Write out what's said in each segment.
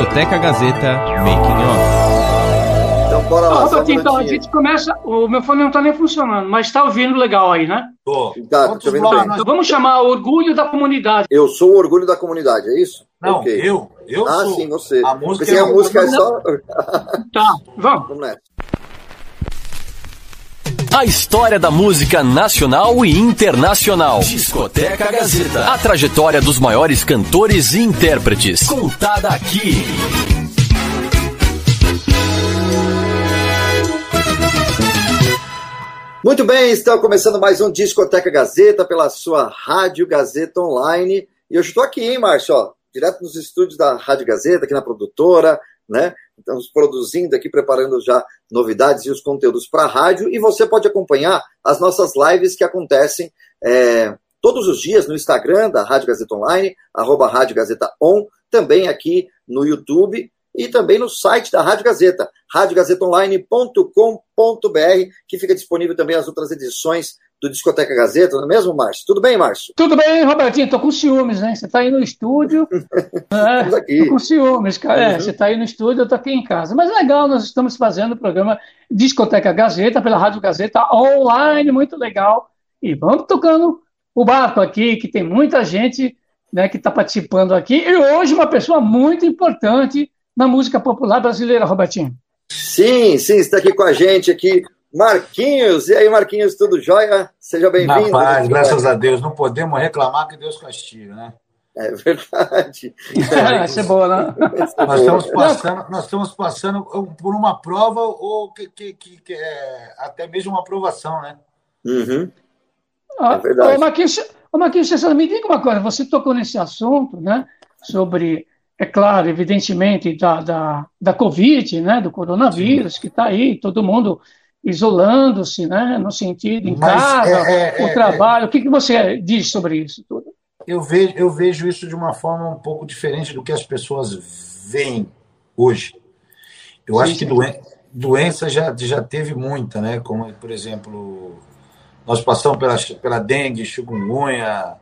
Discoteca Gazeta Making Off. Então, bora lá. Só Robertinho, então a gente começa. O meu fone não está nem funcionando, mas está ouvindo legal aí, né? Tô. Tá, tô vendo blocos bem. nós- Então vamos chamar Orgulho da Comunidade. Eu sou o orgulho da comunidade, é isso? Não, Ok. eu. Eu Ah, sou. sim, você. A música é a música é só. Tá, vamos. Vamos nessa. A história da música nacional e internacional. Discoteca Gazeta. A trajetória dos maiores cantores e intérpretes. Contada aqui. Muito bem, está começando mais um Discoteca Gazeta pela sua Rádio Gazeta Online. E eu estou aqui, hein, Márcio? Ó, direto nos estúdios da Rádio Gazeta, aqui na produtora, né? Estamos produzindo aqui, preparando já novidades e os conteúdos para a rádio. E você pode acompanhar as nossas lives que acontecem é, todos os dias no Instagram da Rádio Gazeta Online, arroba Rádio Gazeta On, também aqui no YouTube e também no site da Rádio Gazeta, radiogazetaonline.com.br, que fica disponível também as outras edições do Discoteca Gazeta, não é mesmo, Márcio? Tudo bem, Márcio? Tudo bem, Robertinho? Tô com ciúmes, né? Você tá aí no estúdio. é, Estamos aqui. Tô com ciúmes, cara. É, Uhum. você tá aí no estúdio, eu tô aqui em casa. Mas legal, nós estamos fazendo o programa Discoteca Gazeta pela Rádio Gazeta online, muito legal. E vamos tocando o barco aqui, que tem muita gente né, que está participando aqui. E hoje uma pessoa muito importante na música popular brasileira, Robertinho. Sim, sim, está aqui com a gente aqui, Marquinhos. E aí, Marquinhos, tudo jóia? Seja bem-vindo. paz, graças a Deus. Não podemos reclamar que Deus castiga, né? É verdade. Essa é boa, né? Nós estamos passando, nós estamos passando por uma prova ou que, que, que- que é até mesmo uma aprovação, né? Uhum. Ah, É verdade. Ô, Marquinhos, ô, Marquinhos, me diga uma coisa, você tocou nesse assunto, né, sobre, é claro, evidentemente, da, da, da Covid, né, do coronavírus, que está aí, todo mundo isolando-se, né, no sentido, em Mas casa, é- é- o é- trabalho, o que, que você diz sobre isso tudo? Eu vejo, eu vejo isso de uma forma um pouco diferente do que as pessoas veem hoje. Eu Sim, acho que doen- doença já, já teve muita, né? Como, por exemplo, nós passamos pela, pela dengue, chikungunya,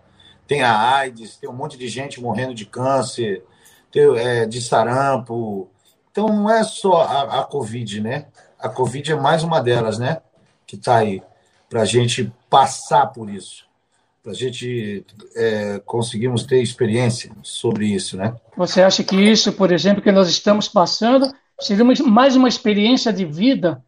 tem a AIDS, tem um monte de gente morrendo de câncer, tem, é, de sarampo. Então não é só a, a Covid, né? A Covid é mais uma delas, né? Que está aí para a gente passar por isso, para a gente é, conseguirmos ter experiência sobre isso, né? Você acha que isso, por exemplo, que nós estamos passando, seria mais uma experiência de vida,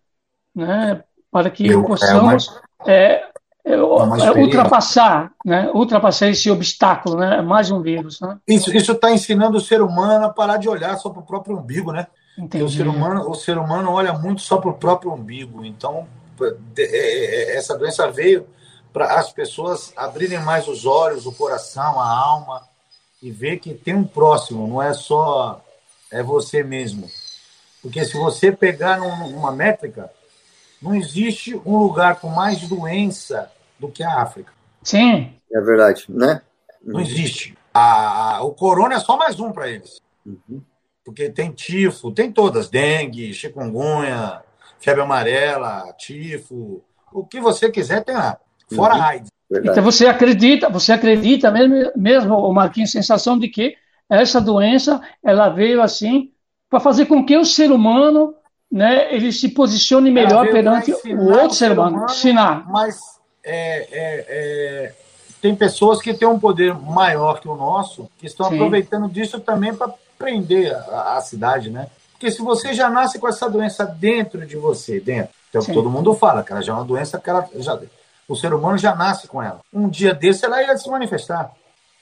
né, para que Eu- é possamos é, é, uma é, ultrapassar, né, ultrapassar esse obstáculo, né, mais um vírus, né? Isso está ensinando o ser humano a parar de olhar só para o próprio umbigo, né? Porque o Entendi. ser humano, o ser humano olha muito só para o próprio umbigo. Então, de- é- é- essa doença veio para as pessoas abrirem mais os olhos, o coração, a alma e ver que tem um próximo, não é só é você mesmo. Porque se você pegar num- numa métrica, não existe um lugar com mais doença do que a África. Sim, É verdade, né? Não existe. A- a- o corona é só mais um para eles. Uhum. Porque tem tifo, tem todas, dengue, chikungunya, febre amarela, tifo, o que você quiser tem lá. Fora Uhum. a AIDS. Verdade. então você acredita, você acredita mesmo, mesmo, o Marquinhos, sensação de que essa doença, ela veio assim para fazer com que o ser humano, né, ele se posicione melhor perante o outro ser humano, humano. ensinar. Mas é, é, é, tem pessoas que têm um poder maior que o nosso, que estão Sim. aproveitando disso também para prender a, a cidade, né? Porque se você já nasce com essa doença dentro de você, dentro, que é o que Sim. todo mundo fala, que ela já é uma doença que ela já, o ser humano já nasce com ela. Um dia desse ela ia se manifestar.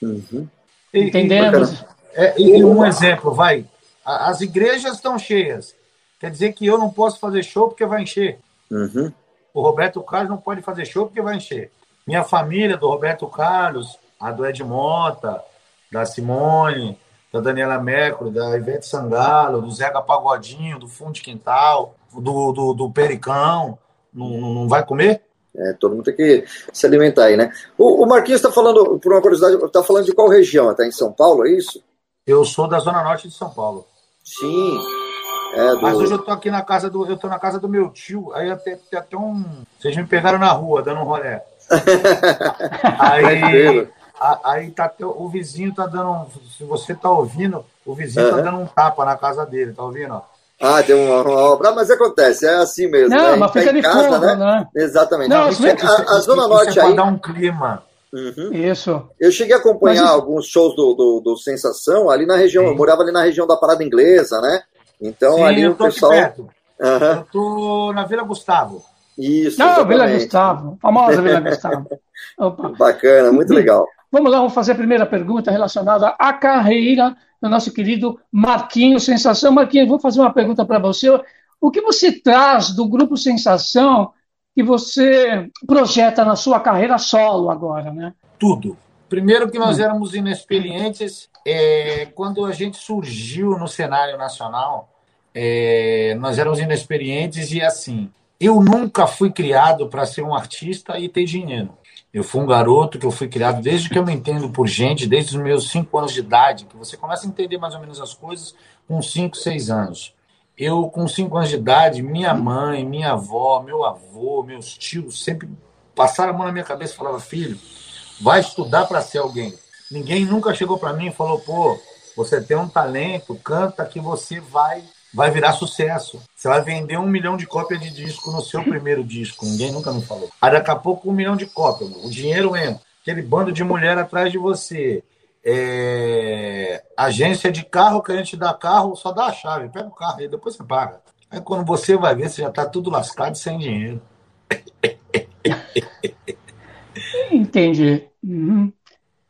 Uhum. E- e- Entendemos? é, e um exemplo, vai. As igrejas estão cheias. Quer dizer que eu não posso fazer show porque vai encher. Uhum. O Roberto Carlos não pode fazer show porque vai encher. Minha família, do Roberto Carlos, a do Ed Mota, da Simone, da Daniela Mercury, da Ivete Sangalo, do Zeca Pagodinho, do Fundo de Quintal, do, do, do Pericão, não, não não vai comer? É, todo mundo tem que se alimentar aí, né? O, o Marquinhos está falando, por uma curiosidade, está falando de qual região? Está em São Paulo, é isso? Eu sou da Zona Norte de São Paulo. Sim. É, do... Mas hoje eu tô aqui na casa do. Eu tô na casa do meu tio. Aí até, tem até um. Vocês me pegaram na rua, dando um rolé. Aí, Tranquilo. Aí tá o vizinho tá dando. Se você tá ouvindo, o vizinho uhum. tá dando um tapa na casa dele, tá ouvindo? Ah, tem uma, uma obra, mas acontece, é assim mesmo. Não, né? mas fica tá de casa, fundo, né? né? Exatamente. Não, não, é, a, a, Zona Norte é aí. dar um clima. Uhum. Isso. Eu cheguei a acompanhar isso... alguns shows do, do, do, Sensação ali na região. Sim. Eu morava ali na região da Parada Inglesa, né? Então Sim, ali o pessoal. Uhum. Eu tô na Vila Gustavo. Isso. Não, exatamente. Vila Gustavo. Famosa Vila Gustavo. Opa. Bacana, muito legal. Vamos lá, vamos fazer a primeira pergunta relacionada à carreira do nosso querido Marquinhos Sensação. Marquinhos, vou fazer uma pergunta para você. O que você traz do grupo Sensação que você projeta na sua carreira solo agora, né? Tudo. Primeiro que nós hum. éramos inexperientes, é, quando a gente surgiu no cenário nacional, é, nós éramos inexperientes e assim, eu nunca fui criado para ser um artista e ter dinheiro. Eu fui um garoto que eu fui criado desde que eu me entendo por gente, desde os meus cinco anos de idade, que você começa a entender mais ou menos as coisas com cinco, seis anos. Eu, com cinco anos de idade, minha mãe, minha avó, meu avô, meus tios sempre passaram a mão na minha cabeça e falavam, filho, vai estudar para ser alguém. Ninguém nunca chegou para mim e falou, pô, você tem um talento, canta que você vai vai virar sucesso. Você vai vender um milhão de cópias de disco no seu primeiro disco. Ninguém nunca me falou. Aí daqui a pouco um milhão de cópias. O dinheiro entra. Aquele bando de mulher atrás de você. É... Agência de carro querendo te dar carro, só dá a chave. Pega o carro aí, depois você paga. Aí quando você vai ver, você já está tudo lascado e sem dinheiro. Entendi. Uhum.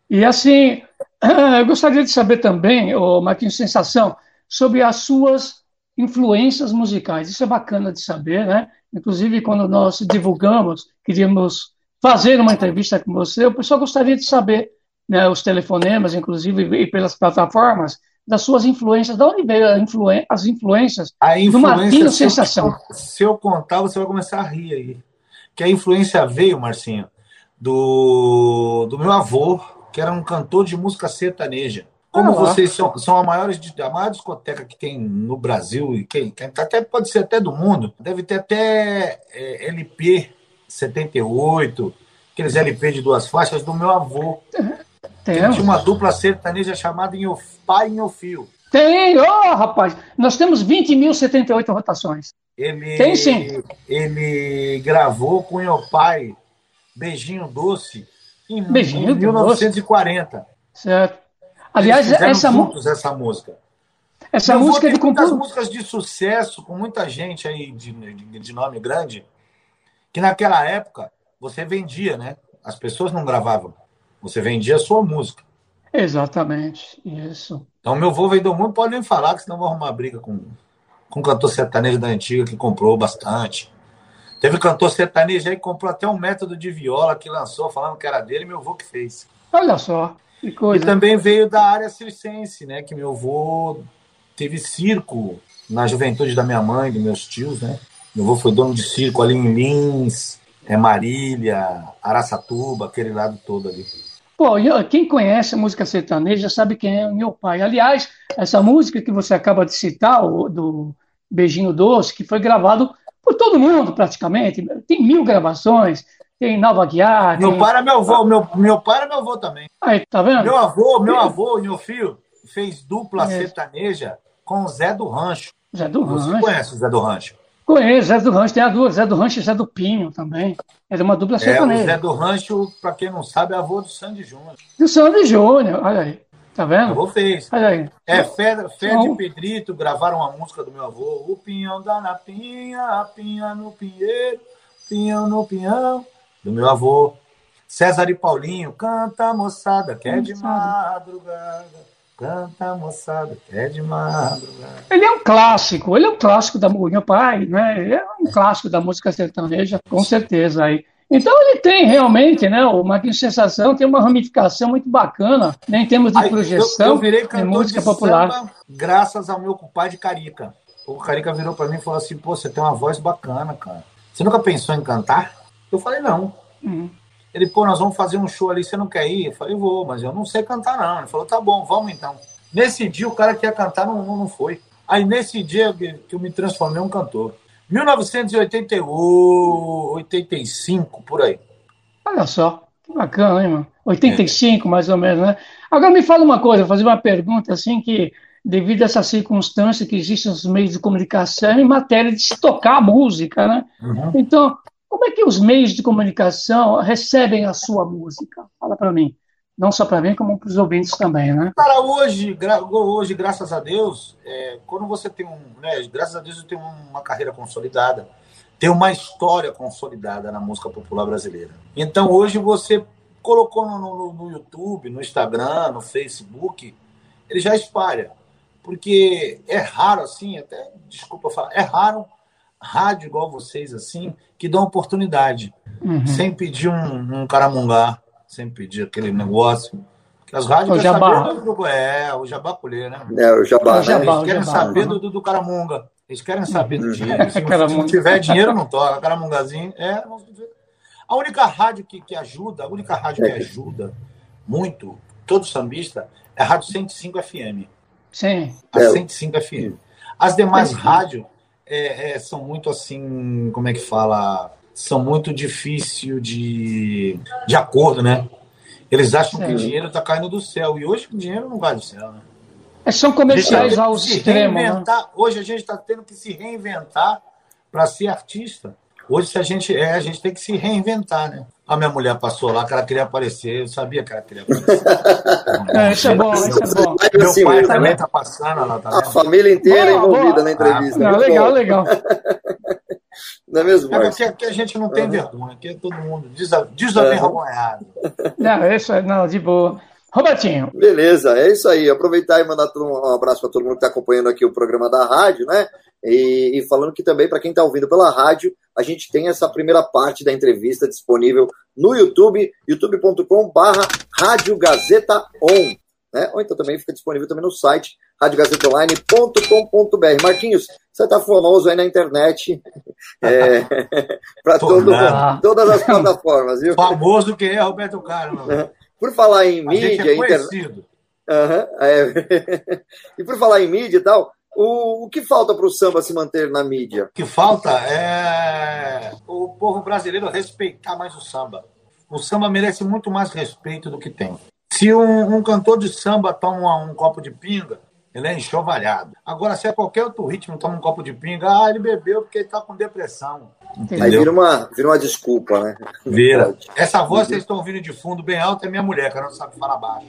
E assim, eu gostaria de saber também, o Marquinhos Sensação, sobre as suas influências musicais. Isso é bacana de saber, né? Inclusive, quando nós divulgamos, queríamos fazer uma entrevista com você, o pessoal gostaria de saber né, os telefonemas, inclusive, e pelas plataformas, das suas influências, da onde veio as influências a influência, do Marquinhos se Sensação. Eu, se eu contar, você vai começar a rir aí. Que a influência veio, Marcinho, do, do meu avô, que era um cantor de música sertaneja. Como vocês são, são a, maior, a maior discoteca que tem no Brasil, e que, que até pode ser até do mundo, deve ter até é, LP 78, aqueles LP de duas faixas do meu avô. Tem. Tinha uma dupla sertaneja chamada Pai e Fio. Tem, oh, rapaz, nós temos 20.078 rotações. Ele, Tem sim. Ele gravou com o pai Beijinho Doce em, Beijinho em 1940. Doce. Certo. Aliás, essa, juntos essa música. Essa Eu música de muitas músicas de sucesso com muita gente aí de, de, de nome grande, que naquela época você vendia, né? As pessoas não gravavam. Você vendia a sua música. Exatamente, isso. Então, meu avô vendeu muito, pode nem falar, que senão vou arrumar briga com, com um cantor sertanejo da antiga que comprou bastante. Teve cantor sertanejo aí que comprou até um método de viola que lançou, falando que era dele, meu avô que fez. Olha só. E também veio da área circense, né? Que meu avô teve circo na juventude da minha mãe, dos meus tios, né? Meu avô foi dono de circo ali em Lins, é Marília, Araçatuba, aquele lado todo ali. Pô, quem conhece a música sertaneja sabe quem é meu pai. Aliás, essa música que você acaba de citar, o, do Beijinho Doce, que foi gravado por todo mundo praticamente, tem mil gravações, tem Nova Guiar. Meu pai era meu avô, meu, meu pai era meu avô também. Aí, tá vendo? Meu avô, meu avô, meu filho, fez dupla é. sertaneja com o Zé do Rancho. Zé do Rancho. Você conhece o Zé do Rancho? Conheço, Zé do Rancho, tem a duas, Zé do Rancho e Zé do Pinho também. É uma dupla sertaneja. É, o Zé do Rancho, para quem não sabe, é avô do Sandy Júnior. Do Sandy Júnior, olha aí. Tá vendo? Avô fez. Olha aí. É, Fé, Fé de Pedrito gravaram uma música do meu avô. O pinhão dá na pinha, a pinha no pinheiro, pinhão no pinhão do meu avô. César e Paulinho, canta moçada, que é de madrugada. Canta moçada, que é de madrugada. Ele é um clássico, ele é um clássico da meu pai, né? Ele é um clássico da música sertaneja, com certeza aí. Então ele tem realmente, né? O Marquinhos Sensação tem uma ramificação muito bacana, né, em termos de projeção eu, eu virei cantor música popular. Samba, graças ao meu compadre Carica. O Carica virou para mim e falou assim: pô, você tem uma voz bacana, cara. Você nunca pensou em cantar? Eu falei, não. Uhum. Ele, pô, nós vamos fazer um show ali, você não quer ir? Eu falei, vou, mas eu não sei cantar, não. Ele falou, tá bom, vamos então. Nesse dia, o cara que ia cantar não, não, foi. Aí, nesse dia que eu me transformei em um cantor. 1985, por aí. Olha só, Que bacana, hein, mano? 85, é. mais ou menos, né? Agora me fala uma coisa, vou fazer uma pergunta assim que, devido a essa circunstância que existem nos meios de comunicação em matéria de se tocar música, né? Uhum. Então, como é que os meios de comunicação recebem a sua música? Fala para mim. Não só para mim, como para os ouvintes também, né? Cara, hoje, gra hoje graças a Deus, é, quando você tem um. Né, graças a Deus, eu tenho uma carreira consolidada, tem uma história consolidada na música popular brasileira. Então, hoje, você colocou no, no, no YouTube, no Instagram, no Facebook, ele já espalha. Porque é raro, assim, até, desculpa falar, é raro rádio igual vocês, assim, que dão oportunidade. Uhum. Sem pedir um, um caramungá, sem pedir aquele negócio. Que as rádios o jabá. Do, é, o jabaculê, né? É, o jabá. O jabá Eles querem jabá, saber do, do, do caramunga. Eles querem saber do dinheiro. Se, se não tiver dinheiro, não toca. Caramungazinho, é. A única rádio que, que ajuda, a única rádio que ajuda muito, todo sambista, é a Rádio 105 FM. Sim. A 105 FM. As demais rádios é, é, são muito assim, como é que fala? São muito difícil de, de acordo, né? Eles acham que o dinheiro está caindo do céu. E hoje o dinheiro não vai do céu, né? É, são comerciais ao extremo. Né? Hoje a gente está tendo que se reinventar para ser artista. Hoje, se a gente é, a gente tem que se reinventar, né? A minha mulher passou lá, que ela queria aparecer, eu sabia que ela queria aparecer. é, isso é bom, isso é bom. Meu assim, pai também está passando lá, tá A família inteira boa, envolvida boa. na entrevista. Ah, não, legal, bom. legal. Não é mesmo, é porque aqui a gente não tem uhum. vergonha, aqui é todo mundo desavergonhado. Não, isso é, não, de boa. Robertinho. Beleza, é isso aí. Aproveitar e mandar um abraço para todo mundo que está acompanhando aqui o programa da rádio, né? E, e falando que também, para quem está ouvindo pela rádio, a gente tem essa primeira parte da entrevista disponível no YouTube, youtube.com/barra Rádio Gazeta On. Né? Ou então também fica disponível também no site radiogazetaonline.com.br. Marquinhos, você está famoso aí na internet é, para todas as plataformas, viu? Famoso que é Roberto Carlos. Por falar em a mídia, é conhecido. Uhum, é... e por falar em mídia e tal, o, o que falta para o samba se manter na mídia? O que falta é o povo brasileiro respeitar mais o samba. O samba merece muito mais respeito do que tem. Se um, um cantor de samba toma um, um copo de pinga, ele é enxovalhado. Agora, se é qualquer outro ritmo toma um copo de pinga, ah, ele bebeu porque ele está com depressão. Entendeu? Aí vira uma, vira uma desculpa, né? Vira. Essa voz que vocês estão ouvindo de fundo bem alta é minha mulher, que ela não sabe falar baixo.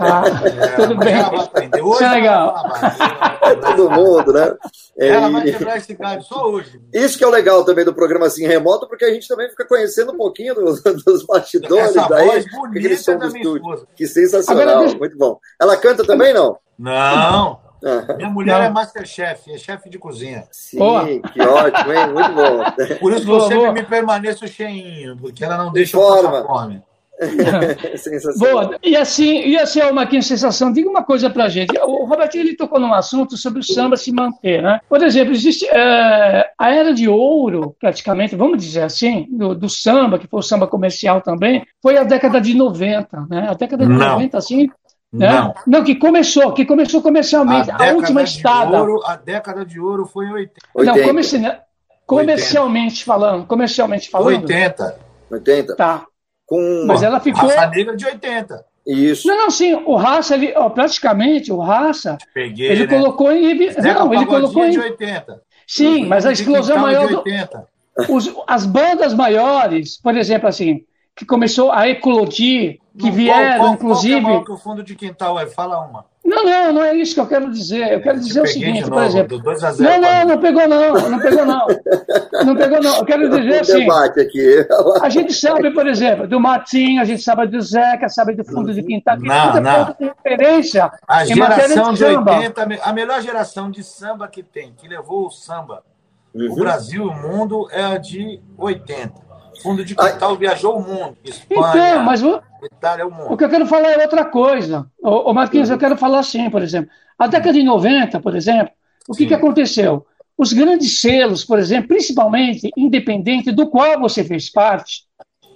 Ah, é, tudo bem. Ela vai aprender. Hoje é legal. É todo mundo, né? É, ela vai quebrar esse galho só hoje. Isso que é o legal também do programa assim remoto, porque a gente também fica conhecendo um pouquinho dos, dos bastidores Essa daí. Voz bonita da minha esposa. Que sensacional, Agora, muito bom. Ela canta também, não? Não. Minha mulher não. é masterchef, é chefe de cozinha. Sim, que ótimo, hein? Muito bom. Por isso que eu sempre me permaneço cheinho, porque ela não deixa eu passar fome. Boa. E assim, e assim, Marquinhos, sensação. Diga uma coisa pra gente. O Robertinho ele tocou num assunto sobre o samba se manter, né? Por exemplo, existe é, a era de ouro, praticamente, vamos dizer assim, do, do, samba, que foi o samba comercial também, foi a década de 90, né? A década de não. 90, assim, né? Não. Não, que começou, que começou comercialmente. A, a última estada. Ouro, a década de ouro foi em 80. Não, comerci... comercialmente 80. falando. Comercialmente falando. 80. 80. Tá. Com Mas ela ficou. Raça negra de 80. Isso. Não, não, sim, o Raça, ele, ó, praticamente, o Raça, Peguei, ele né? colocou em. Não, ele colocou em. de 80. Sim, mas a explosão maior. De 80. Do... Os, as bandas maiores, por exemplo, assim, que começou a eclodir, que vieram, qual, qual, inclusive. Qual que é que o fundo de quintal é? Fala uma. Não, não, não é isso que eu quero dizer. Eu quero dizer o seguinte, novo, por exemplo. Não, não, não pegou não, não pegou não. Não pegou não. Eu quero dizer assim. A gente sabe, por exemplo, do Martim, a gente sabe do Zeca, sabe do fundo de quintal, que não, tudo não. ponto de referência. A geração de, de 80, a melhor geração de samba que tem, que levou o samba uhum. o Brasil e o mundo é a de 80. Fundo de quintal Ai. viajou o mundo. Espanha, então, mas o, Itália, o mundo. O que eu quero falar é outra coisa. Ô, ô Marquinhos, eu quero falar assim, por exemplo. A década de 90, por exemplo, o que, que aconteceu? Os grandes selos, por exemplo, principalmente independente do qual você fez parte,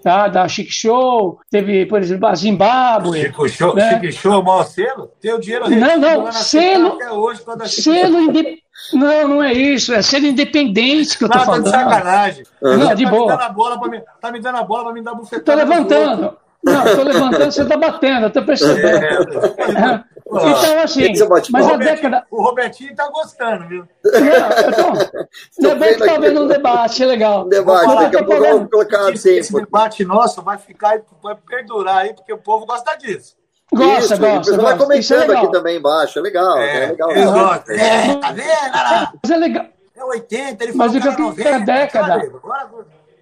tá? da Chic Show, teve, por exemplo, a Zimbábue. Chico Show, né? Chic Show é o maior selo? Tem o dinheiro Não, não, selo, até hoje, selo, inde, Não, não é isso. É ser independente que eu tô Não, tá falando. de sacanagem. Não, de tá boa. Me dando a bola pra mim, tá me dando a bola pra me dar Tô bufetada. nos levantando. Não, tô levantando, você tá batendo, eu tô percebendo. É. Então, assim, é mas o, a Robertinho, década. o Robertinho tá gostando, viu? Não, eu tô. Não é bem que tá vendo um debate, é legal. Um debate, daqui a tô pouco vamos colocar Esse, esse debate nosso vai ficar, vai perdurar aí, porque o povo gosta disso. Gosta, Isso, gosta, pessoal vai é comentando legal. aqui também embaixo. É legal, é, legal. eles né? gostam. É, tá vendo? Mas é legal. É 80, ele Mas falou o que é 90. década. Agora-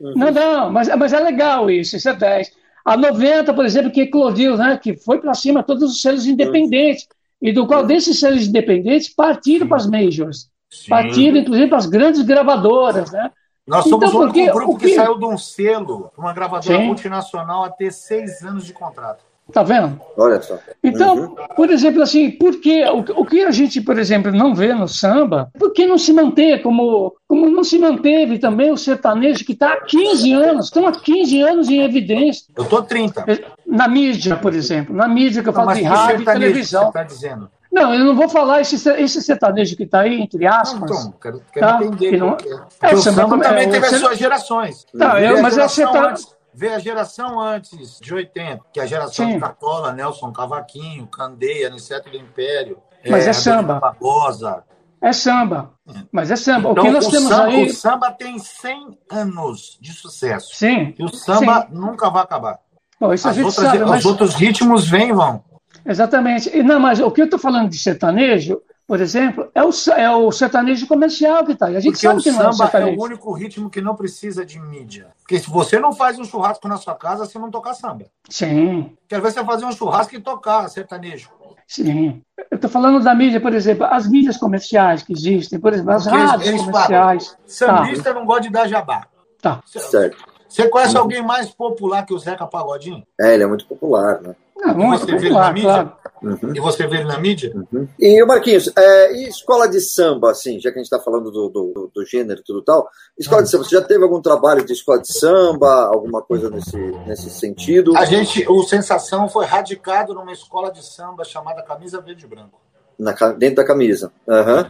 Não, não, mas, mas é legal isso, isso é 10. A 90, por exemplo, que eclodiu, né, que foi para cima todos os selos independentes, e do qual desses selos independentes partiram para as majors, Sim. partiram inclusive para as grandes gravadoras, né? Nós somos Então, o único porque grupo que que- saiu de um selo, uma gravadora Sim. multinacional, a ter seis anos de contrato. Tá vendo? Olha só. Então, por exemplo, assim, por que, o, o que a gente, por exemplo, não vê no samba, por que não se manter como, como não se manteve também o sertanejo que está há 15 anos, estão há 15 anos em evidência, Eu tô 30. na mídia, por exemplo, na mídia que eu falo Mas de rádio e sertanejo televisão. Você tá dizendo? Não, eu não vou falar esse, esse sertanejo que está aí, entre Não, aspas. então, quero, quero Tá, entender. que não- é. é, Porque o o samba samba é, também o teve as suas gerações. Tá, eu- mas é geração serta- Vê a geração antes de 80, que é a geração Sim. de Cartola, Nelson Cavaquinho, Candeia, Aniceto do Império. Mas é Adolfo samba. Barbosa. É samba. Mas é samba. Então, o que nós o, temos samba, aí. o samba tem 100 anos de sucesso. Sim. E o samba Sim. nunca vai acabar. Bom, isso a As gente outras- sabe, os mas. outros ritmos vêm e vão. Exatamente. E, Não, mas o que eu estou falando de sertanejo, por exemplo, é o, é o sertanejo comercial que está aí. A gente Porque sabe o que não é o samba é sertanejo. o único ritmo que não precisa de mídia. Porque se você não faz um churrasco na sua casa, você não tocar samba. Sim, Quero ver você fazer um churrasco e tocar sertanejo. sim. Eu estou falando da mídia, por exemplo, as mídias comerciais que existem, por exemplo, as Porque rádios eles comerciais. Sambista não gosta de dar jabá. Tá. Certo. Você conhece alguém mais popular que o Zeca Pagodinho? É, ele é muito popular, né? Não, muito você vê popular, na mídia? claro. Uhum. E você vê ele na mídia? E o Marquinhos, é, e escola de samba, assim, já que a gente está falando do, do, do gênero e tudo tal, escola de samba, você já teve algum trabalho de escola de samba, alguma coisa nesse, nesse sentido? A gente, o Sensação foi radicado numa escola de samba chamada Camisa Verde e Branco. Na dentro da camisa. Aham.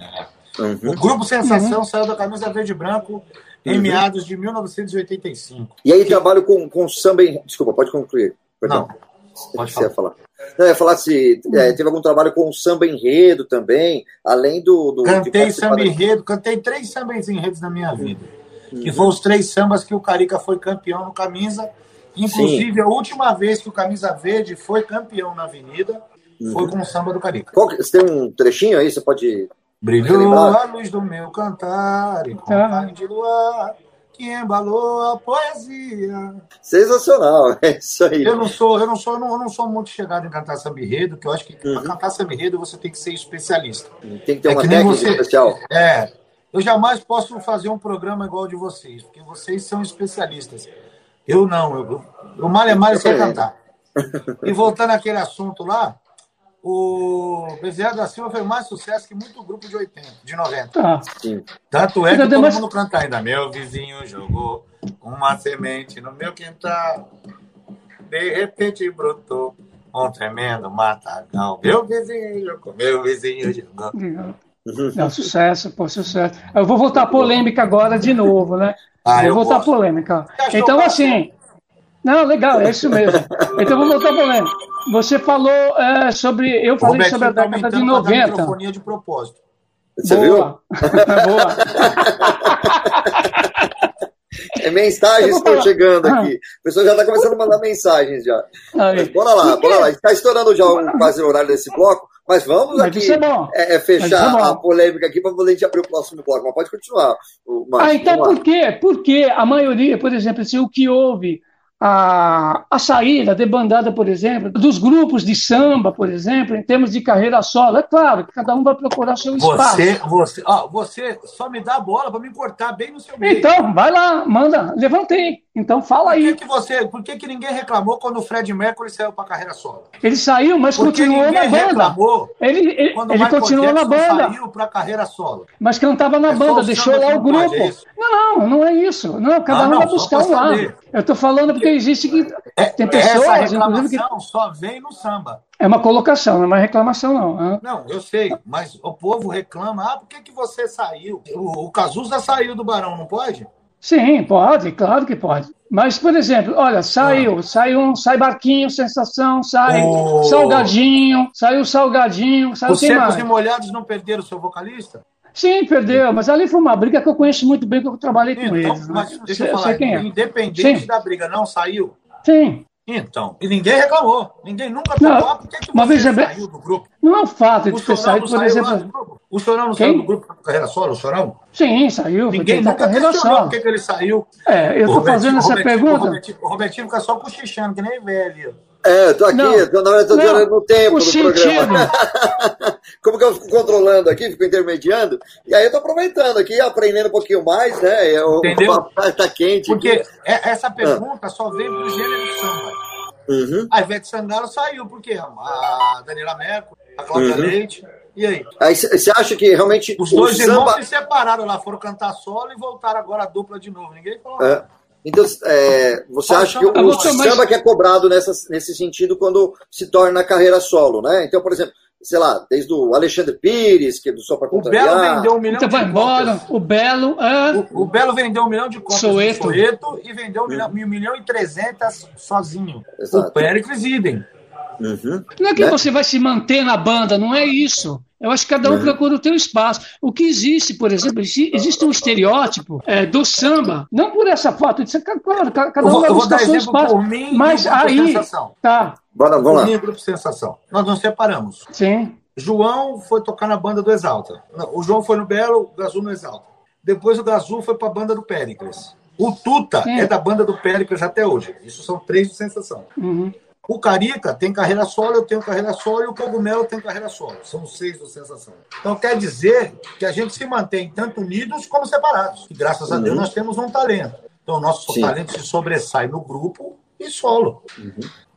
Uhum. O grupo Sensação saiu da Camisa Verde e Branco em Uhum. meados de 1985. E aí trabalho com, com samba em... Desculpa, pode concluir. Perdão. Não, pode Você ia falar. falar. Não, eu ia falar se é, teve algum trabalho com samba enredo também, além do... do Cantei samba enredo, cantei três sambas enredos na minha vida. Uhum. Que foram os três sambas que o Carica foi campeão no Camisa. Inclusive, a última vez que o Camisa Verde foi campeão na Avenida foi Uhum. com o samba do Carica. Qual você tem um trechinho aí? Você pode... Brilhou a luz do meu cantar e com Ah. de luar que embalou a poesia. Sensacional, é isso aí. Eu não sou, eu não sou, eu não, eu não sou muito chegado em cantar samba enredo, que eu acho que Uhum. para cantar samba enredo você tem que ser especialista. Tem que ter É uma que técnica você- especial. É, eu jamais posso fazer um programa igual de vocês, porque vocês são especialistas. Eu não, eu, eu mal é mal sei É. cantar. E voltando àquele assunto lá, o Bezerra da Silva fez mais sucesso que muito grupo de 80, de 90. Tá. Sim. Tanto é que todo mais- mundo canta ainda. Meu vizinho jogou uma semente no meu quintal. De repente brotou um tremendo matagal. Meu vizinho jogou, meu vizinho jogou. Não, sucesso, pô, sucesso. Eu vou voltar à polêmica agora de novo, né? Ah, vou eu voltar à polêmica. Então, assim. Não, legal, é isso mesmo. Então, vou voltar à polêmica. Você falou é, sobre. Eu O falei sobre a tá década de aumentando pra dar 90. microfonia de propósito. Você viu? Boa. Boa. É mensagens Eu vou estão falar. chegando Ah. aqui. O pessoal já está começando a mandar mensagens já. Mas bora lá, bora lá. Está estourando já o, quase o horário desse bloco, mas vamos Mas aqui é bom. é, é fechar é bom. a polêmica aqui para poder a gente abrir o próximo bloco. Mas pode continuar. o Márcio, Ah, então vamos por quê? Porque a maioria, por exemplo, se o que houve a, a saída, a debandada, por exemplo, dos grupos de samba, por exemplo, em termos de carreira solo, é claro que cada um vai procurar seu espaço. Você, você, ó, você só me dá a bola para me cortar bem no seu meio. Então, vai lá, manda, levantei. Então fala Por que, aí. que você, por que, que ninguém reclamou quando o Fred Mercury saiu para carreira solo? Ele saiu, mas Porque continuou na banda. reclamou Ele, ele, quando ele continuou na Jackson banda, saiu para carreira solo. mas cantava na É banda, deixou lá o grupo. é não, não, não é isso. Não, cada Ah, um vai buscar um lado. Eu tô falando porque existe que É, tem pessoas, essa inclusive, que só vem no samba. é uma colocação, não é uma reclamação, não. né? Não, eu sei, mas o povo reclama. Ah, por que, que você saiu? O, o Cazuza saiu do Barão, não pode? Sim, pode, claro que pode. Mas, por exemplo, olha, saiu, saiu um, sai Barquinho, Sensação, sai O- Salgadinho, saiu Salgadinho, saiu Os quem secos mais? e molhados não perderam o seu vocalista? Sim, perdeu, mas ali foi uma briga que eu conheço muito bem, que eu trabalhei com Então, eles. né? mas deixa sei, eu eu falar, é. independente Sim. da briga, não saiu? Sim, Então, e ninguém reclamou. Ninguém nunca Não, falou, ah, por que, que você veja bem- saiu do grupo? não é o fato de ter saído, não por exemplo. O Chorão não Quem? saiu do grupo para carreira solo, o Chorão? Sim, saiu, Ninguém nunca questionou por que, que ele saiu. É, eu estou fazendo essa Robertinho- O pergunta. Robertinho, o Robertinho fica só cochichando, que nem velho. É, eu tô aqui, Não. eu tô, na verdade, tô Não, no tempo do sentido. programa. Como que eu fico controlando aqui, fico intermediando, e aí eu tô aproveitando aqui, aprendendo um pouquinho mais, né? Eu, Entendeu? O papai tá quente. Porque aqui. é- essa pergunta só vem do gênero samba. Uhum. A Ivete Sangalo saiu, por quê? A Daniela Mercury, a Cláudia Uhum. Leite. E aí? Aí você acha que realmente Os o dois irmãos samba. se separaram lá, foram cantar solo e voltaram agora a dupla de novo. Ninguém falou É. Então, é, você Fala, acha que o, samba, o samba que é cobrado nessa, nesse sentido quando se torna carreira solo, né? Então, por exemplo, sei lá, desde o Alexandre Pires, que é do Só para O Belo Contrariar. vendeu um milhão Então de vai embora, cópias. o Belo. É, O, o Belo vendeu um milhão de cópias Soweto. do Soeto e vendeu um milhão, um milhão e trezentas sozinho. Exato. O Péricles idem. Uhum. Não é que Né? você vai se manter na banda, não é isso. Eu acho que cada um Uhum. procura o seu espaço. O que existe, por exemplo, exi- existe um estereótipo é, do samba, não por essa foto, isso é claro, ca- cada um vou, vai buscar seu espaço. por mim Mas aí, Sensação. tá, Bora, vamos lá. grupo Sensação. Nós nos separamos. sim, João foi tocar na banda do Exalta. O João foi no Belo, o Gazu no Exalta. Depois o Gazu foi para a banda do Péricles. O Tuta Sim. é da banda do Péricles até hoje. Isso são três de sensação. uhum. O Carica tem carreira solo, eu tenho carreira solo e o Cogumelo tem carreira solo. São seis do Sensação. Então quer dizer que a gente se mantém tanto unidos como separados. E graças a Deus Uhum. nós temos um talento. Então o nosso Sim. talento se sobressai no grupo e solo.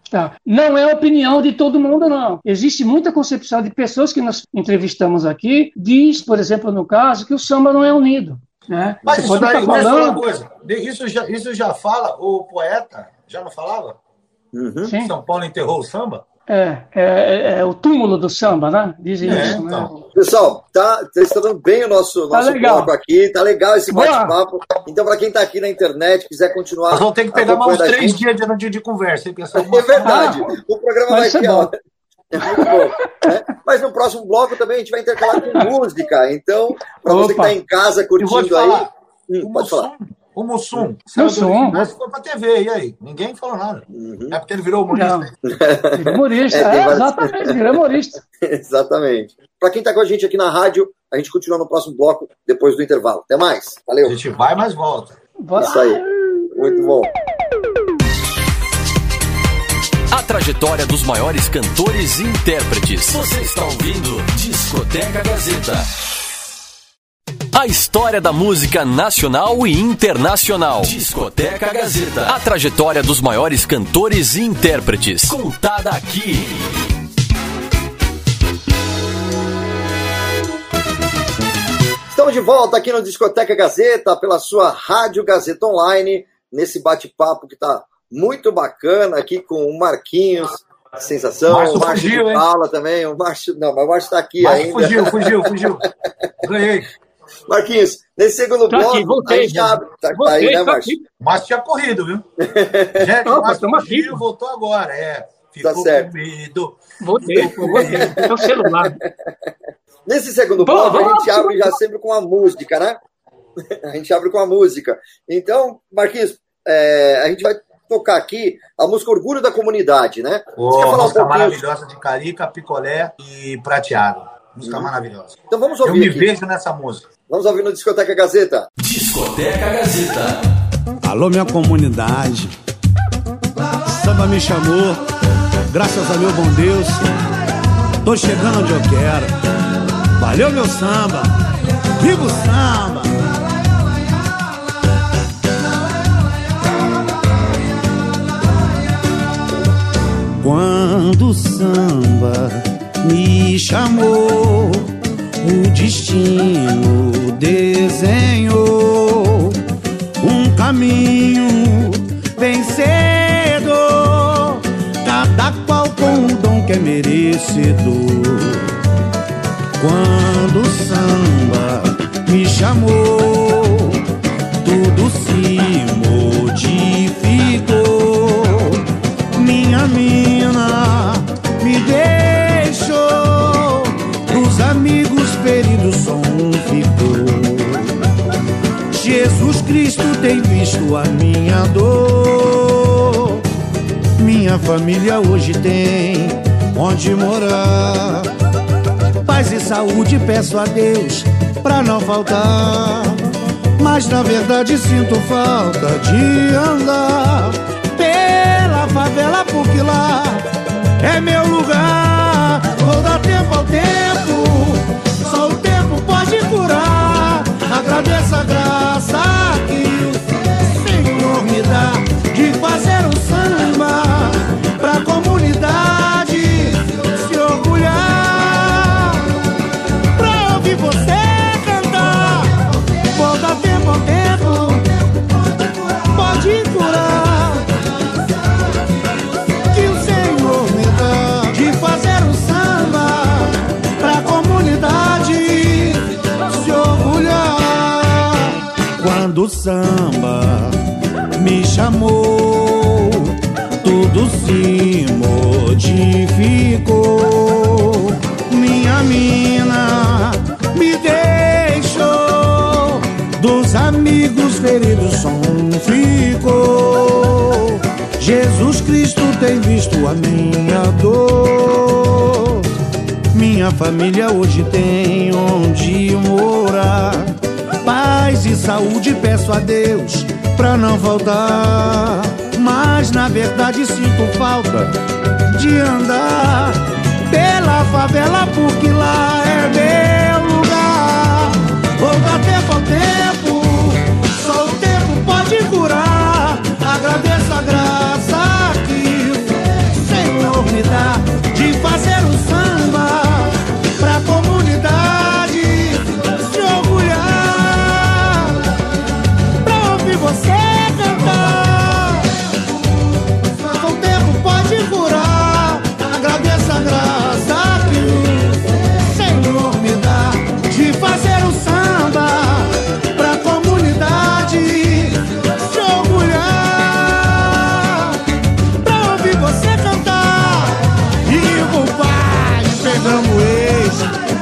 Tá. Não é a opinião de todo mundo, não. Existe muita concepção de pessoas que nós entrevistamos aqui, diz, por exemplo, no caso, que o samba não é unido. Né? Mas Você isso pode daí, falando. coisa. Isso já, isso já fala o poeta, já não falava? Uhum. São Paulo enterrou o samba? É, é, é, é o túmulo do samba, né? Dizem É, isso. então. Né? Pessoal, tá, vocês estão dando bem o nosso, Tá nosso legal. bloco aqui, tá legal esse bate-papo. Então, para quem está aqui na internet, quiser continuar. Nós vamos ter que pegar mais uns três dias de, de conversa, hein, pessoal? É verdade. Ah, o programa vai ter. bom. ó, É muito bom. né? Mas no próximo bloco também a gente vai intercalar com música. Então, para você que está em casa curtindo falar, aí. Hum, pode falar. Mussum, o Mussum, Mussum. mas foi pra TV, e aí? Ninguém falou nada. Uhum. É porque ele virou humorista. Virou humorista. É, É, exatamente, virou humorista. Exatamente. Para quem está com a gente aqui na rádio, a gente continua no próximo bloco depois do intervalo. Até mais. A Valeu. gente vai, mas volta. Bora. Isso aí. Muito bom. A trajetória dos maiores cantores e intérpretes. Você está ouvindo Discoteca Gazeta. A história da música nacional e internacional. Discoteca Gazeta. A trajetória dos maiores cantores e intérpretes. Contada aqui. Estamos de volta aqui no Discoteca Gazeta, pela sua Rádio Gazeta Online, nesse bate-papo que está muito bacana aqui com o Marquinhos, sensação, Márcio o Márcio fugiu, de hein? Paula também, o Márcio, não, mas o Márcio está aqui Mas ainda. fugiu, fugiu, fugiu. Ganhei. Marquinhos, nesse segundo Tô bloco, aqui, voltei, a gente já. abre, tá, tá Voltei, aí, né, Márcio? Mas tinha corrido, viu? Gente, o Opa, Márcio aqui. voltou agora. É, ficou Tá certo. com medo. Voltei, voltei. É o celular. Nesse segundo Pô, bloco, a gente lá, abre já sempre com a música, né? A gente abre com a música. Então, Marquinhos, é, a gente vai tocar aqui a música Orgulho da Comunidade, né? Ô, Você quer falar um música pouquinho? maravilhosa de Carica, Picolé e Prateado música uhum. maravilhosa. Então vamos ouvir. Eu me aqui. vejo nessa música. Vamos ouvir no Discoteca Gazeta. Discoteca Gazeta. Alô, minha comunidade. Samba me chamou. Graças a meu bom Deus. Tô chegando onde eu quero. Valeu, meu samba. Viva o samba. Quando o samba me chamou, o destino desenhou um caminho vencedor, cada qual com o dom que é merecedor. Quando o samba me chamou, família hoje tem onde morar. Paz e saúde peço a Deus pra não faltar. Mas na verdade sinto falta de andar pela favela, porque lá é meu lugar. Vou dar tempo ao tempo, só o tempo pode curar. Agradeço a graça Quando o samba me chamou, tudo se modificou. Minha mina me deixou, dos amigos feridos só um ficou. Jesus Cristo tem visto a minha dor. Minha família hoje tem onde morar. Paz e saúde peço a Deus pra não faltar. Mas na verdade sinto falta de andar pela favela, porque lá é meu lugar. Vou tempo ao tempo,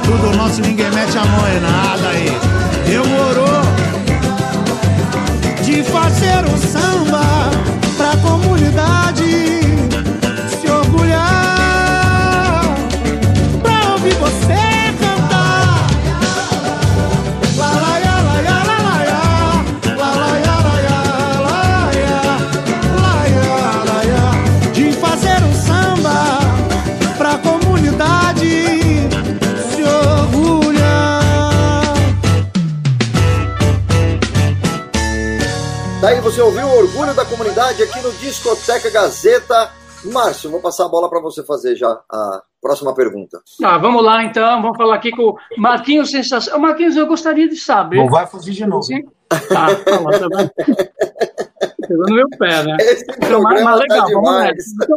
Tudo nosso, ninguém mete a mão em nada aí. Demorou de fazer um samba pra comunidade Daí você ouviu o orgulho da comunidade aqui no Discoteca Gazeta. Márcio, vou passar a bola para você fazer já a próxima pergunta. Ah, vamos lá então, vamos falar aqui com o Marquinhos Sensação. Marquinhos, eu gostaria de saber. Não vai fugir de novo. Sim? Tá, tá lá, tá. Pegou no meu pé, né? Esse Então, mas, mas legal, tá vamos nessa. Então,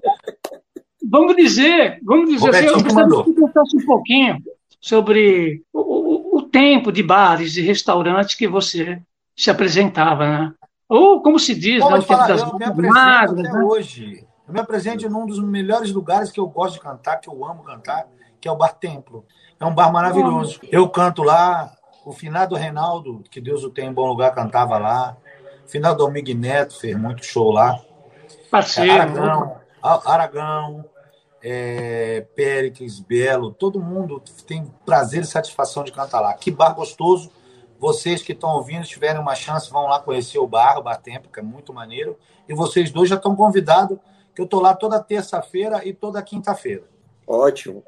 vamos dizer, vamos dizer assim, eu gostaria mandou. que você contasse um pouquinho sobre o, o- o tempo de bares e restaurantes que você se apresentava, né? Ou, como se diz, né, Pode o tempo falar, das eu me apresento magras, até né? hoje. Eu me apresento num dos melhores lugares que eu gosto de cantar, que eu amo cantar, que é o Bar Templo. É um bar maravilhoso. Eu canto lá, o finado Reinaldo, que Deus o tenha em bom lugar, cantava lá. O finado Almig Neto fez muito show lá. Parceiro. Aragão, A- Aragão, é, Péricles, Belo, todo mundo tem prazer e satisfação de cantar lá. Que bar gostoso. Vocês que estão ouvindo, se tiverem uma chance, vão lá conhecer o bar, o Bar Tempo, que é muito maneiro. E vocês dois já estão convidados, que eu estou lá toda terça-feira e toda quinta-feira. Ótimo.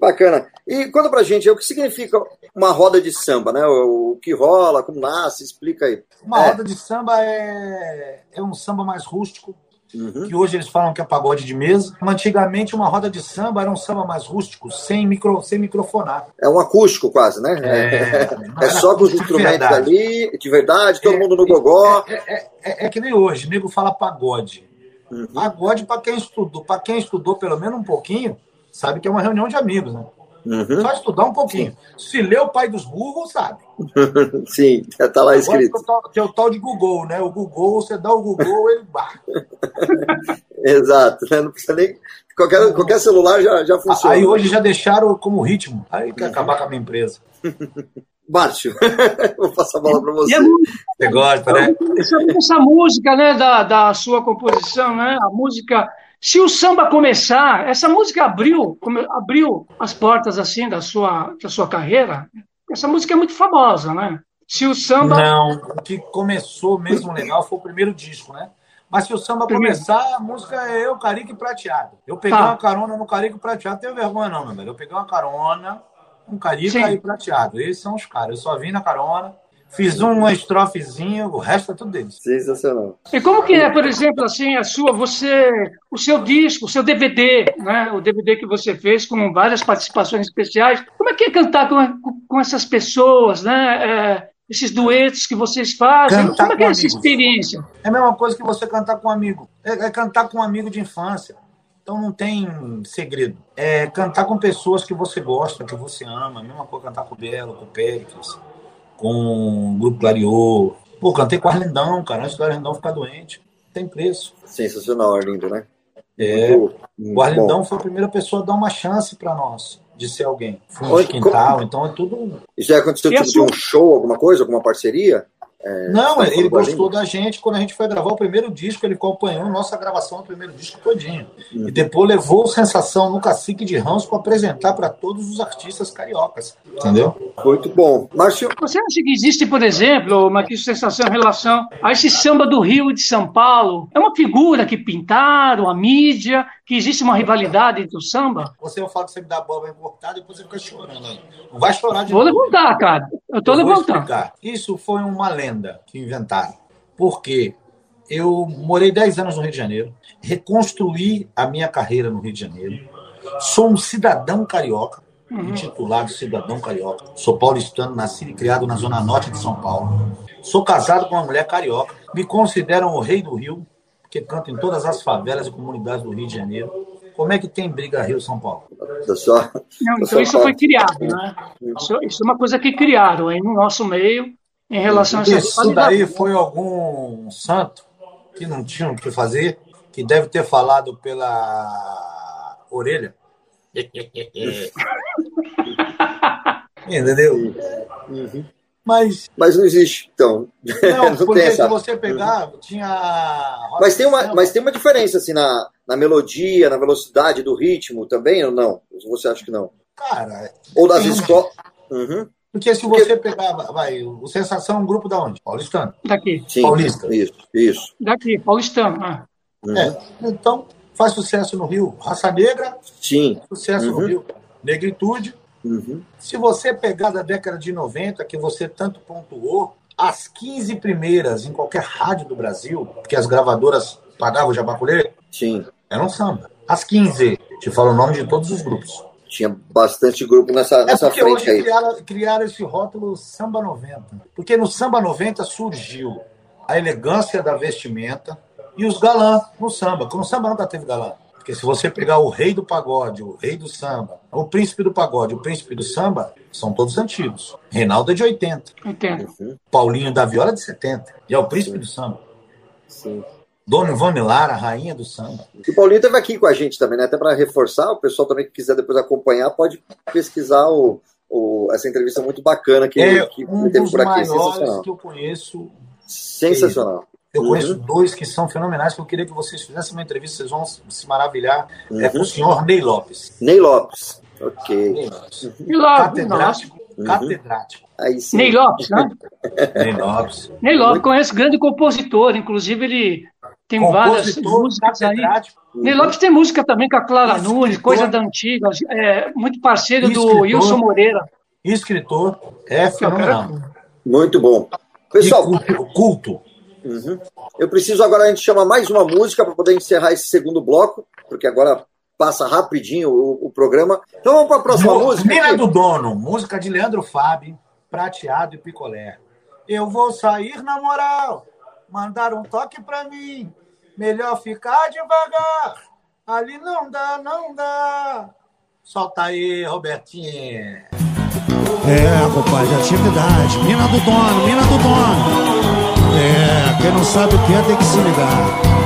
Bacana. E conta pra gente o que significa uma roda de samba, né? O, o que rola, como nasce, explica aí. Uma É. roda de samba é, é um samba mais rústico, uhum. que hoje eles falam que é pagode de mesa. Antigamente, uma roda de samba era um samba mais rústico, sem, micro, sem microfonar. É um acústico quase, né? É, é só com os instrumentos verdade. ali, de verdade, todo é, mundo no gogó. É, é, é, é, que nem hoje, o nego fala pagode. Uhum. Pagode, para quem estudou, para quem estudou pelo menos um pouquinho, sabe que é uma reunião de amigos, né? Uhum. Só estudar um pouquinho. Se lê o pai dos burros, sabe. Sim, está lá escrito. Tem o tal de Google, né? O Google, você dá o Google, ele bate. Exato, né? não precisa nem. Qualquer, qualquer celular já, já funciona. Aí hoje já deixaram como ritmo. Aí quer acabar com a minha empresa. Márcio, vou passar a bola para você. Você gosta, né? Essa, essa música, né, da, da sua composição, né? A música se o samba começar, essa música abriu, abriu as portas assim da sua, da sua carreira. Essa música é muito famosa, né? Se o samba. Não, o que começou mesmo legal foi o primeiro disco, né? Mas se o samba começar, a música é eu, Carique Prateado. Eu peguei tá. uma carona no Carique Prateado, tenho vergonha não, meu velho. Eu peguei uma carona, um Carica e Prateado. Esses são os caras. Eu só vim na carona, Fiz uma estrofezinha, o resto é tudo deles. Sensacional. E como que é, por exemplo, assim, a sua, você, o seu disco, o seu DVD, né? O DVD que você fez com várias participações especiais. Como é que é cantar com, com essas pessoas, né? É, esses duetos que vocês fazem. Cantar como é que é essa experiência? É a mesma coisa que você cantar com um amigo. É, é cantar com um amigo de infância. Então não tem segredo. É cantar com pessoas que você gosta, que você ama. A mesma coisa cantar com o Belo, com o Péricles com o Grupo Clariô. Pô, cantei com o Arlindão, cara, antes do Arlindão ficar doente. Tem preço. Sensacional, Arlindo, né? É. Muito, o Arlindão bom. foi a primeira pessoa a dar uma chance para nós de ser alguém. Fundo de quintal, como... então é tudo. Isso já aconteceu tipo de um show, alguma coisa, alguma parceria? É, não, ele gostou da gente quando a gente foi gravar o primeiro disco, ele acompanhou nossa gravação do primeiro disco todinho. Uhum. E depois levou Sensação no Cacique de Ramos para apresentar para todos os artistas cariocas. Entendeu? Muito bom. Márcio. Você acha que existe, por exemplo, uma sensação em relação a esse samba do Rio e de São Paulo? É uma figura que pintaram, a mídia, que existe uma rivalidade entre o samba? Você que você me dá bola vai cortar, depois você fica chorando. Não vai chorar de Vou novo. levantar, cara. Eu tô eu levantando. Isso foi uma lenda que inventaram. Porque eu morei 10 anos no Rio de Janeiro, reconstruí a minha carreira no Rio de Janeiro, sou um cidadão carioca, uhum. intitulado cidadão carioca. Sou paulistano, nascido e criado na zona norte de São Paulo. Sou casado com uma mulher carioca. Me consideram o rei do Rio, porque canto em todas as favelas e comunidades do Rio de Janeiro. Como é que tem briga Rio-São Paulo? Só, Não, então isso foi criado, né? Isso, isso, é uma coisa que criaram aí no nosso meio em relação a essa Isso daí foi algum santo que não tinha o que fazer, que deve ter falado pela orelha. Entendeu? Uhum. Mas, mas não existe, então. Não, não porque essa... se você pegar, tinha. Mas tem, uma, mas tem uma diferença assim na, na melodia, na velocidade do ritmo também, ou não? Você acha que não? Cara. Ou das escolas. Uhum. Porque se você pegar, vai, o Sensação é um grupo da onde? Paulistano. Daqui. Sim, Paulista. Isso, isso. Daqui, paulistano. Ah. Uhum. É, então, faz sucesso no Rio. Raça Negra. Sim. Sucesso uhum. no Rio. Negritude. Uhum. Se você pegar da década de 90, que você tanto pontuou, as 15 primeiras em qualquer rádio do Brasil, que as gravadoras pagavam o jabaculê, Sim. eram samba. As 15, te falo o nome de todos os grupos. Tinha bastante grupo nessa, é nessa frente hoje aí. Criaram, criaram esse rótulo Samba 90. Porque no Samba 90 surgiu a elegância da vestimenta e os galãs no samba. Porque no samba nunca teve galã. Porque se você pegar o rei do pagode, o rei do samba, o príncipe do pagode, o príncipe do samba, são todos antigos. Reinaldo é de 80. 80. Uhum. Paulinho da Viola é de 70. E é o príncipe Sim. do samba. Sim. Dona Ivone Lara, rainha do samba. E o Paulinho esteve aqui com a gente também, né? Até para reforçar, o pessoal também que quiser depois acompanhar, pode pesquisar o, o essa entrevista muito bacana que, é que um teve por aqui. Sensacional. que eu conheço. Sensacional. Eu uhum. conheço dois que são fenomenais, que eu queria que vocês fizessem uma entrevista, vocês vão se maravilhar. Uhum. É com o senhor Ney Lopes. Ney Lopes. Ok. Ney Lopes. Uhum. Catedrático. Uhum. Catedrático. Aí sim. Ney Lopes, né? Ney Lopes. Ney Lopes, conhece grande compositor, inclusive ele tem várias músicas aí. Ney Lopes tem música também com a Clara escritor, Nunes, coisa da antiga, é, muito parceiro do Wilson Moreira. Escritor, é fenomenal. Muito bom. Pessoal, culto. culto. Uhum. Eu preciso agora, a gente chama mais uma música para poder encerrar esse segundo bloco, porque agora passa rapidinho o, o programa. Então vamos para a próxima Mo- música. Mina do Dono, música de Leandro Fábio, Prateado e Picolé. Eu vou sair na moral, mandar um toque pra mim. Melhor ficar devagar. Ali não dá, não dá. Solta aí, Robertinho. É, compadre, atividade. Mina do dono, mina do dono. Quem não sabe o que é tem que se ligar.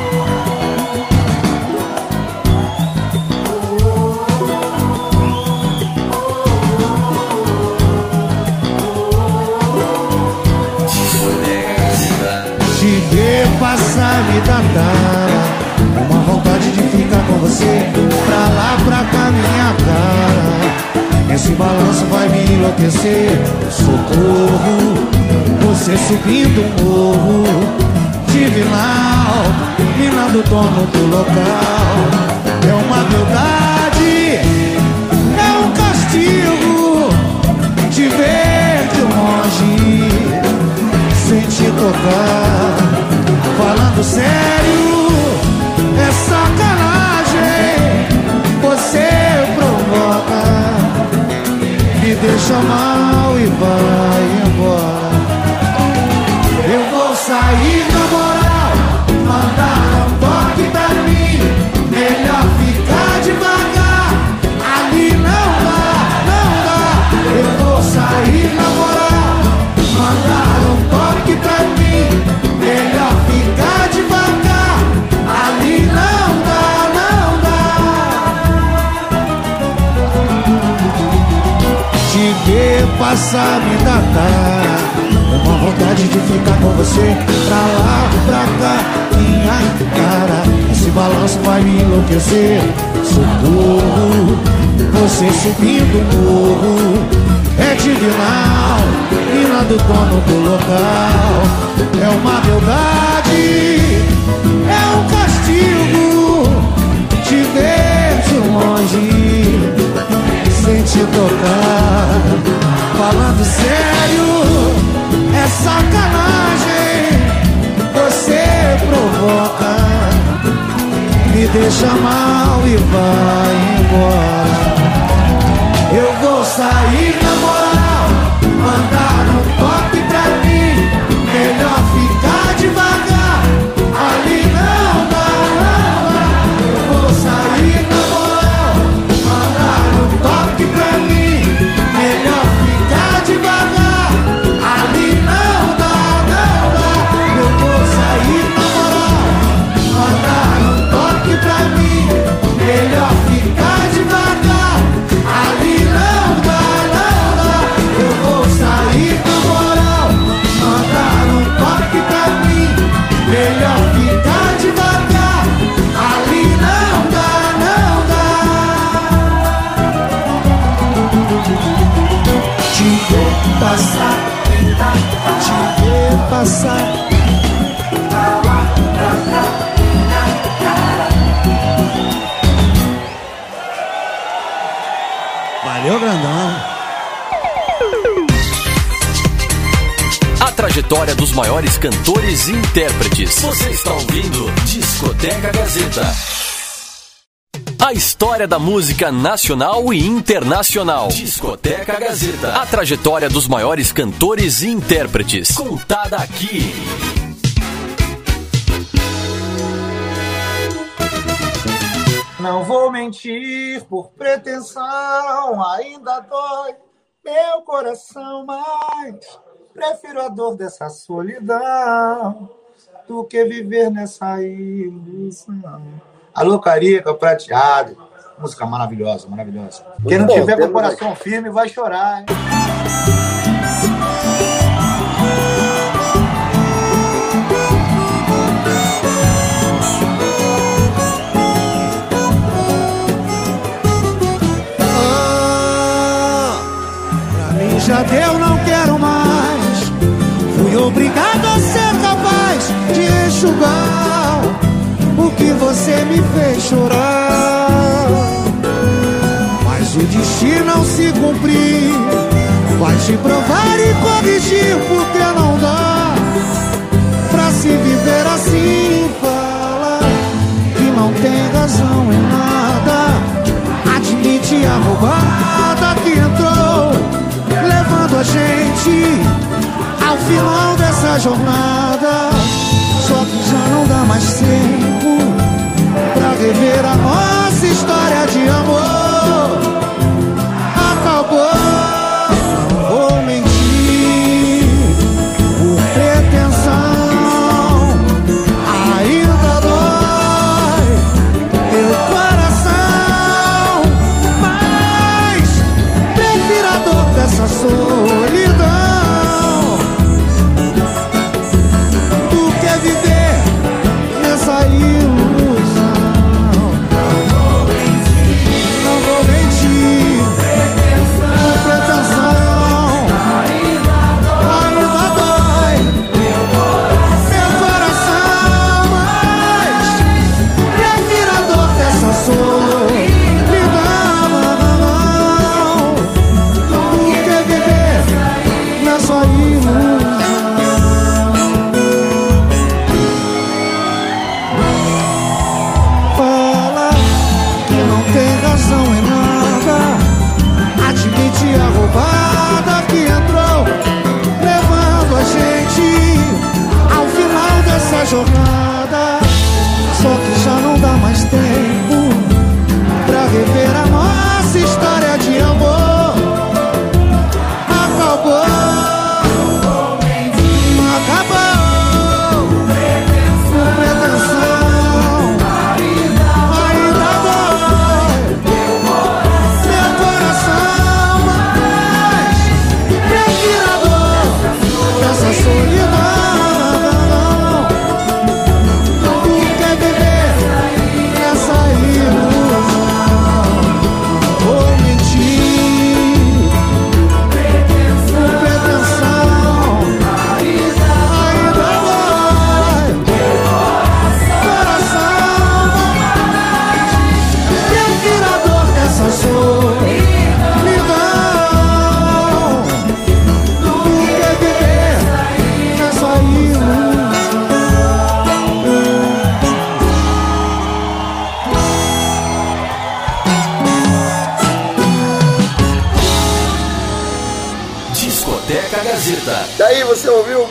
Te ver passar me dá cara Uma vontade de ficar com você Pra lá, pra cá, minha cara. Esse balanço vai me enlouquecer. Socorro Você subindo um morro Divinal Mina do dono do local É uma verdade É um castigo Te ver de longe sem te tocar. Falando sério, é sacanagem. Você provoca, me deixa mal e vai embora. Sair na moral, mandar um toque pra mim. Melhor ficar devagar, ali não dá, não dá. Eu vou sair na moral, mandar um toque pra mim. Melhor ficar devagar, ali não dá, não dá. Te ver passar me dá cara Uma vontade de ficar com você Pra lá, pra cá, minha cara Esse balanço vai me enlouquecer. Socorro, você subindo o morro. É divinal, mina do dono do local. É uma verdade, é um castigo. Te ver de longe sem te tocar. Falando sério, sacanagem. Você provoca, me deixa mal e vai embora. Eu vou sair passar, te ver passar. Valeu, grandão. A trajetória dos maiores cantores e intérpretes. Você está ouvindo Discoteca Gazeta. História da música nacional e internacional. Discoteca Gazeta. A trajetória dos maiores cantores e intérpretes. Contada aqui. Não vou mentir por pretensão, ainda dói meu coração, mas prefiro a dor dessa solidão do que viver nessa ilusão. Alô, Carica, prateado. Música maravilhosa, maravilhosa. Quem não bom, tiver com o coração firme vai chorar, hein? Ah, pra mim já deu, não quero mais. Fui obrigado a ser capaz de enxugar o que você me fez chorar. Mas o destino é não se cumprir. Vai te provar e corrigir porque não dá Pra se viver assim. Fala Que não tem razão em nada. Admite a roubada que entrou Levando a gente ao final dessa jornada. Só que já não dá mais tempo pra rever a nossa história de amor.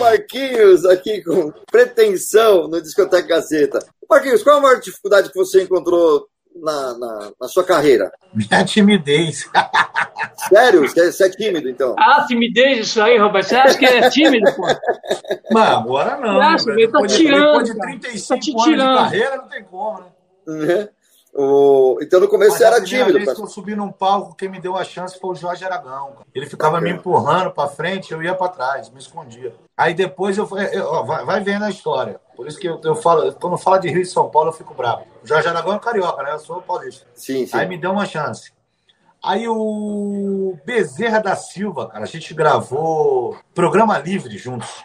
Marquinhos aqui com pretensão no Discoteca Gazeta. Marquinhos, qual a maior dificuldade que você encontrou na, na, na sua carreira? Minha timidez. Sério? Você você é tímido, então? Ah, timidez isso aí, Roberto. Você acha que ele é tímido, pô? Mas agora não. Eu acho, velho. ele tá depois, de, tirando, depois de cara. 35 Tá te anos tirando. de carreira, não tem como, né? Uhum. O- Então no começo Mas você era primeira tímido. vez que cara. eu subi num palco, quem me deu a chance foi o Jorge Aragão. cara. Ele ficava Bacana. me empurrando pra frente, eu ia pra trás, me escondia. Aí depois eu, eu- ó, vai, vai vendo a história. Por isso que eu, eu falo, quando fala de Rio e São Paulo, eu fico bravo. O Jorge Aragão é carioca, né? Eu sou paulista. Sim, sim. Aí me deu uma chance. Aí o Bezerra da Silva, cara, a gente gravou programa livre juntos.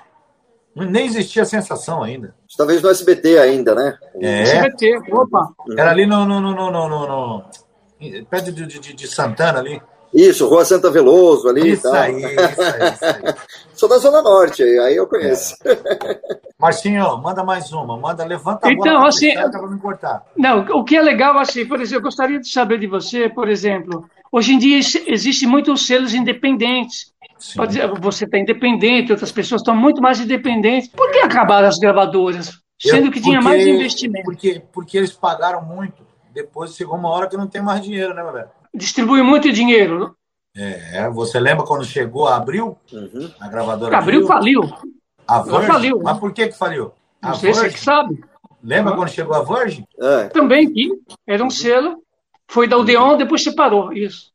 Nem existia a sensação ainda. Talvez no SBT ainda, né? É, SBT, opa. era ali no, no, no, no, no, no- no- perto de, de, de Santana ali. Isso, Rua Santa Veloso ali e Isso tal. aí, isso aí, isso aí. Sou da Zona Norte, aí eu conheço. Marcinho, manda mais uma. Manda, levanta a bola Então, pra assim, é pra me cortar. Não, o que é legal, assim, por exemplo, eu gostaria de saber de você, por exemplo, hoje em dia ex- existem muitos selos independentes. Sim. Pode dizer, você está independente, outras pessoas estão muito mais independentes. Por que acabaram as gravadoras? Sendo Eu- que tinha porque- mais investimento. Porque, porque eles pagaram muito. Depois chegou uma hora que não tem mais dinheiro, né, meu velho? Distribui muito dinheiro. É, você lembra quando chegou a Abril, Uhum. a gravadora Abril faliu. A Virgin? faliu? Mas por que que faliu? A Não sei se você Virgin? que sabe. Lembra Ah. quando chegou a Virgin? É. Também que era um selo. Foi da Odeon, depois separou. Isso.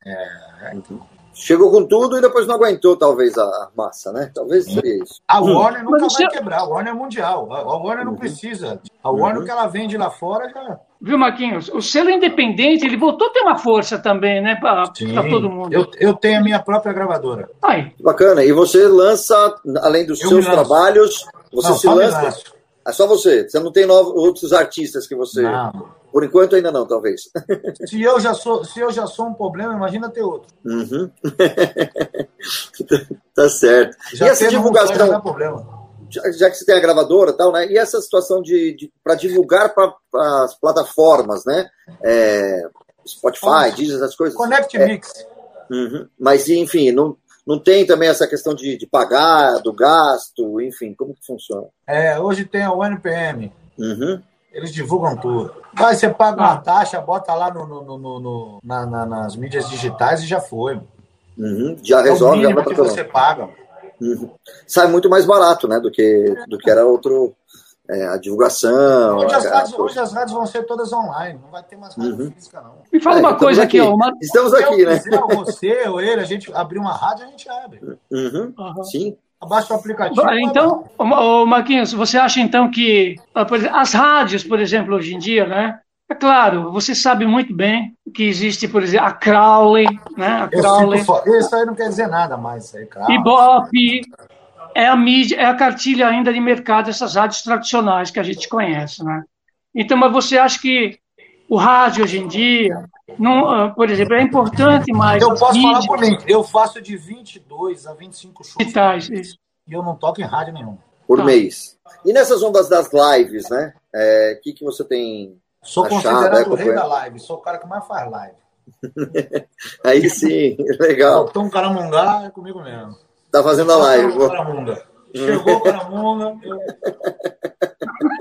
Chegou com tudo e depois não aguentou, talvez, a massa, né? Talvez seria isso. A Warner nunca Mas vai você- quebrar. A Warner é mundial. A Warner Uhum. não precisa. A Warner, o que ela vende lá fora, já... Viu, Marquinhos? O selo independente, ele voltou a ter uma força também, né? Para todo mundo. Eu, eu tenho a minha própria gravadora. Aí. Bacana. E você lança, além dos Eu seus trabalhos, você não, se lança. É só você. Você não tem novos, outros artistas que você. Não. Por enquanto ainda não, talvez. Se eu, já sou, se eu já sou um problema, imagina ter outro. Uhum. tá certo. Já e essa teve um divulgação? problema. já, já que você tem a gravadora e tal, né? E essa situação de, de para divulgar para as plataformas, né? É, Spotify, Deezer, essas coisas. Connect É, Mix. uhum. Mas, enfim, não, não tem também essa questão de, de pagar, do gasto, enfim, como que funciona? É, hoje tem o NPM. Uhum. Eles divulgam tudo. Vai, você paga uma taxa, bota lá no, no- no- no- no- na- na- nas mídias digitais e já foi. Uhum. Já É o resolve, já vai que pra você paga. Uhum. Sai muito mais barato, né? Do que, do que era outro. é, a divulgação. Hoje as, a- rádios, a- hoje as rádios vão ser todas online. Não vai ter mais rádio Uhum. física, não. Me fala É, uma coisa aqui, aqui. ó. Uma... Estamos Se aqui, eu né? quiser, você ou ele, a gente abrir uma rádio, a gente abre. Uhum. Sim. Abaixa o aplicativo. Então, ô, ô, Marquinhos, você acha então que as rádios, por exemplo, hoje em dia, né? É claro, você sabe muito bem que existe, por exemplo, a Crowley, né? A Crowley, fo- Isso aí não quer dizer nada mais, aí. Ibope, é a mídia, é a cartilha ainda de mercado dessas rádios tradicionais que a gente conhece, né? Então, mas você acha que o rádio hoje em dia, não, ah, por exemplo, é importante mais Eu posso falar por mim. Eu faço de 22 a 25 shows digitais, isso. e eu não toco em rádio nenhum. Por Tá. mês. E nessas ondas das lives, né? O que, que você tem. Sou Achado, considerado é, o rei da live. Sou o cara que mais faz live. Aí sim, legal. Botou um caramungá, é comigo mesmo. Tá fazendo a live. Chegou o Caramunga. Chegou o Caramunga. eu-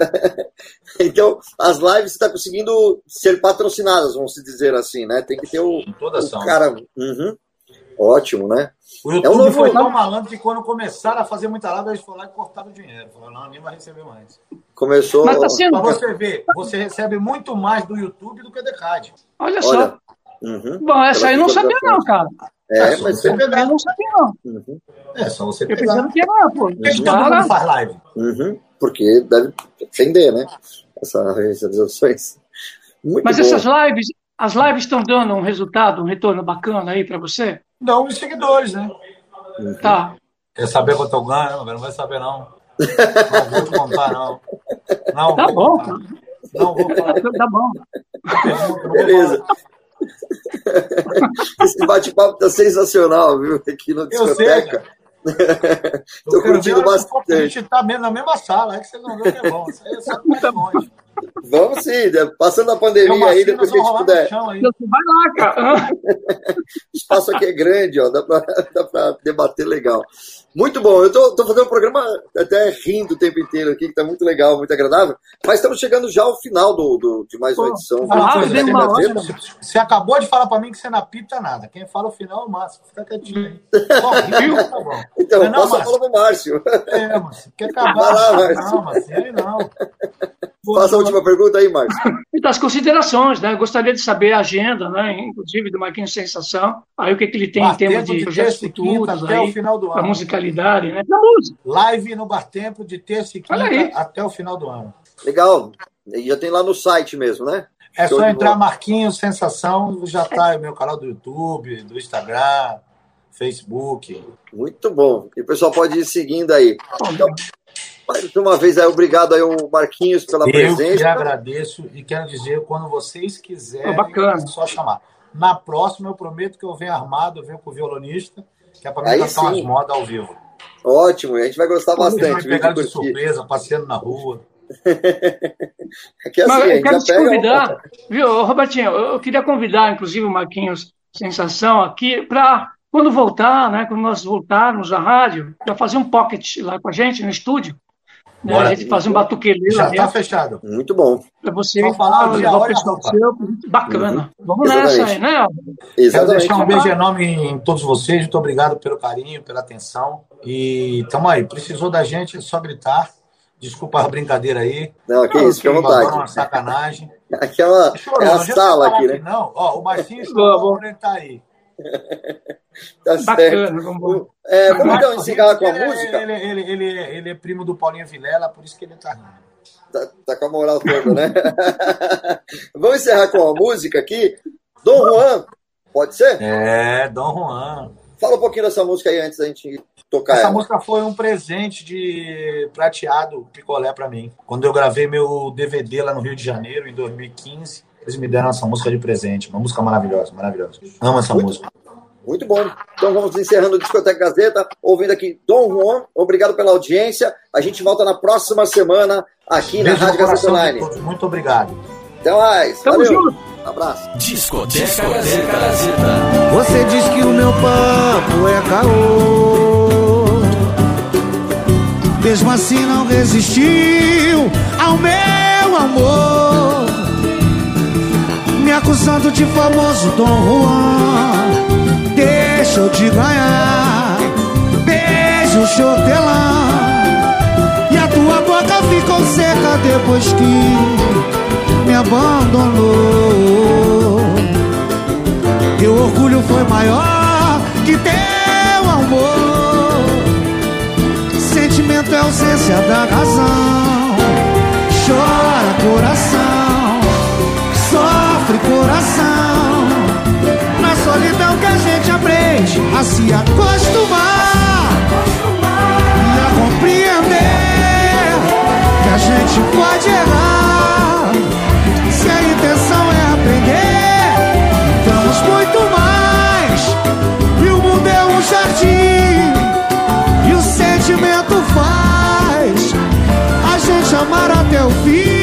Então, as lives você está conseguindo ser patrocinadas, vamos se dizer assim, né? Tem que ter o, Todas o são. cara. Uhum. Ótimo, né? O YouTube É um novo- foi tão malandro que quando começaram a fazer muita live, eles foram lá e cortaram o dinheiro. Falaram, não, nem vai receber mais. Começou. Mas tá sendo, Pra você ver, você recebe muito mais do YouTube do que da rádio. olha só. Olha. Uhum. Bom, essa aí eu não sabia não, cara. É, só mas você Eu pegar. não sabia não. Uhum. É, só você Eu pegar. pensava que era, pô. Que os todo mundo faz live? Uhum. Porque deve defender, né? Essas realizações. Muito Mas bom. essas lives, as lives estão dando um resultado, um retorno bacana aí para você? Não, os seguidores, né? Tá. Quer saber quanto eu ganho? Não vai saber, não. Não vou te contar, não. Não, Tá vou bom, contar. cara. Não vou falar. Tá bom. Não vou Beleza. Esse bate-papo tá sensacional, viu? Aqui sei, discoteca. quero curtindo bastante. A gente tá mesmo na mesma sala, é que vocês vão ver o que é bom. Isso aí é só mais longe. Vamos sim, né? passando a pandemia aí, depois que a gente puder. vai lá, cara. O espaço aqui é grande, ó, dá pra, dá pra debater legal. Muito bom, eu tô, tô fazendo um programa até rindo o tempo inteiro aqui, que tá muito legal, muito agradável, mas estamos chegando já ao final do, do- de mais uma edição. hein, uma hora. Você acabou de falar pra mim que você não apita nada. Quem fala o final é o Márcio. Fica quietinho aí. Só riu, tá bom. Então, Não é Márcio? bola pro Márcio. É, Márcio. Quer acabar? Vai lá, Márcio. Não, Márcio. Aí não. Faça a última pergunta aí, Márcio. Então, as considerações, né? Eu gostaria de saber a agenda, né? Inclusive do Marquinhos Sensação. Aí o que, que ele tem em termos de de projetos terça e quinta futuros até o aí, final do ano. musicalidade, né? Da música. Live no Bartempo de terça e quinta até o final do ano. Legal. E já tem lá no site mesmo, né? É Show só entrar. Marquinhos Sensação, já tá no meu canal do YouTube, do Instagram, Facebook. Muito bom. E o pessoal pode ir seguindo aí. Então, mais uma vez aí, obrigado aí, o Marquinhos, pela Eu que presença. agradeço e quero dizer, quando vocês quiserem, bacana. é só chamar. Na próxima, eu prometo que eu venho armado, eu venho com o violonista, que é para mim cantar umas modas ao vivo. Ótimo, a gente vai gostar Vocês bastante. viu, pegar de surpresa, passeando na rua. Aqui é assim, Mas a eu gente quero te convidar, viu, Ô, Robertinho? Eu eu queria convidar, inclusive, o Marquinhos Sensação aqui, para quando voltar, né? Quando nós voltarmos à rádio, para fazer um pocket lá com a gente no estúdio. Bora. a gente fazer um batuqueleiro Já lá está dentro, fechado. Muito bom. para você Só falar o levar pessoal seu. Bacana. Vamos Exatamente. nessa aí, né? Quero Exatamente. deixar um beijo enorme em todos vocês. Muito obrigado pelo carinho, pela atenção. E tamo aí. Precisou da gente, é só gritar. Desculpa a brincadeira aí. Não, que isso, fica à Uma vontade. sacanagem. Aqui é, uma, Chorou, é não a sala aqui, né? Não, ó, o Marcinho ele tá aí. Tá certo. Bacana. Vamos... É, vamos então Marco encerrar com a ele é- música. Ele, ele, ele, ele é primo do Paulinho Vilela, por isso que ele tá rindo. Tá, tá com a moral toda, né? vamos encerrar com a música aqui. Dom Juan, pode ser? É, Dom Juan. Fala um pouquinho dessa música aí antes da gente tocar Essa ela. música foi um presente de prateado picolé pra mim. Quando eu gravei meu DVD lá no Rio de Janeiro, em 2015, eles me deram essa música de presente. Uma música maravilhosa, maravilhosa. Amo essa Muito- música. Muito bom. Então vamos encerrando o Discoteca Gazeta, ouvindo aqui Dom Juan. Obrigado pela audiência. A gente volta na próxima semana aqui Beijo na Rádio Gazeta Online. Muito obrigado. Até mais. Tamo Valeu. junto. Abraço. Discoteca Gazeta. Você diz que o meu papo é caô. Mesmo assim não resistiu ao meu amor. Me acusando de famoso Dom Juan. Deixa eu te ganhar. Beijo chortelã. E a tua boca ficou seca depois que me abandonou. Teu orgulho foi maior que teu amor. Sentimento é ausência da razão. Chora coração, gente a se acostumar e a compreender que a gente pode errar. Se a intenção é aprender, Vamos muito mais. E o mundo é um jardim. E o sentimento faz a gente amar até o fim.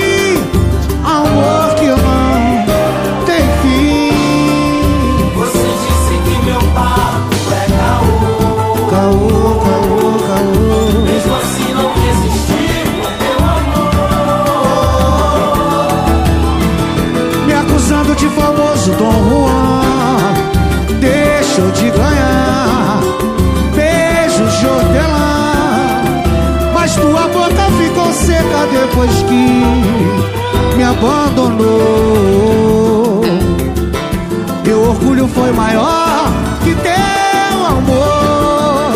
De famoso Dom Juan. Deixa eu te ganhar. Beijo de hortelã. Mas tua boca ficou seca depois que me abandonou. Teu orgulho foi maior que teu amor.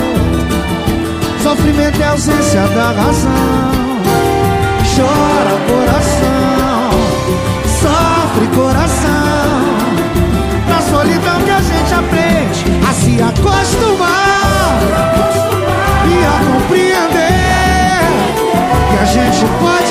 Sofrimento é ausência da razão. Chora coração, sofre coração. A gente aprende a se acostumar e a compreender que a gente pode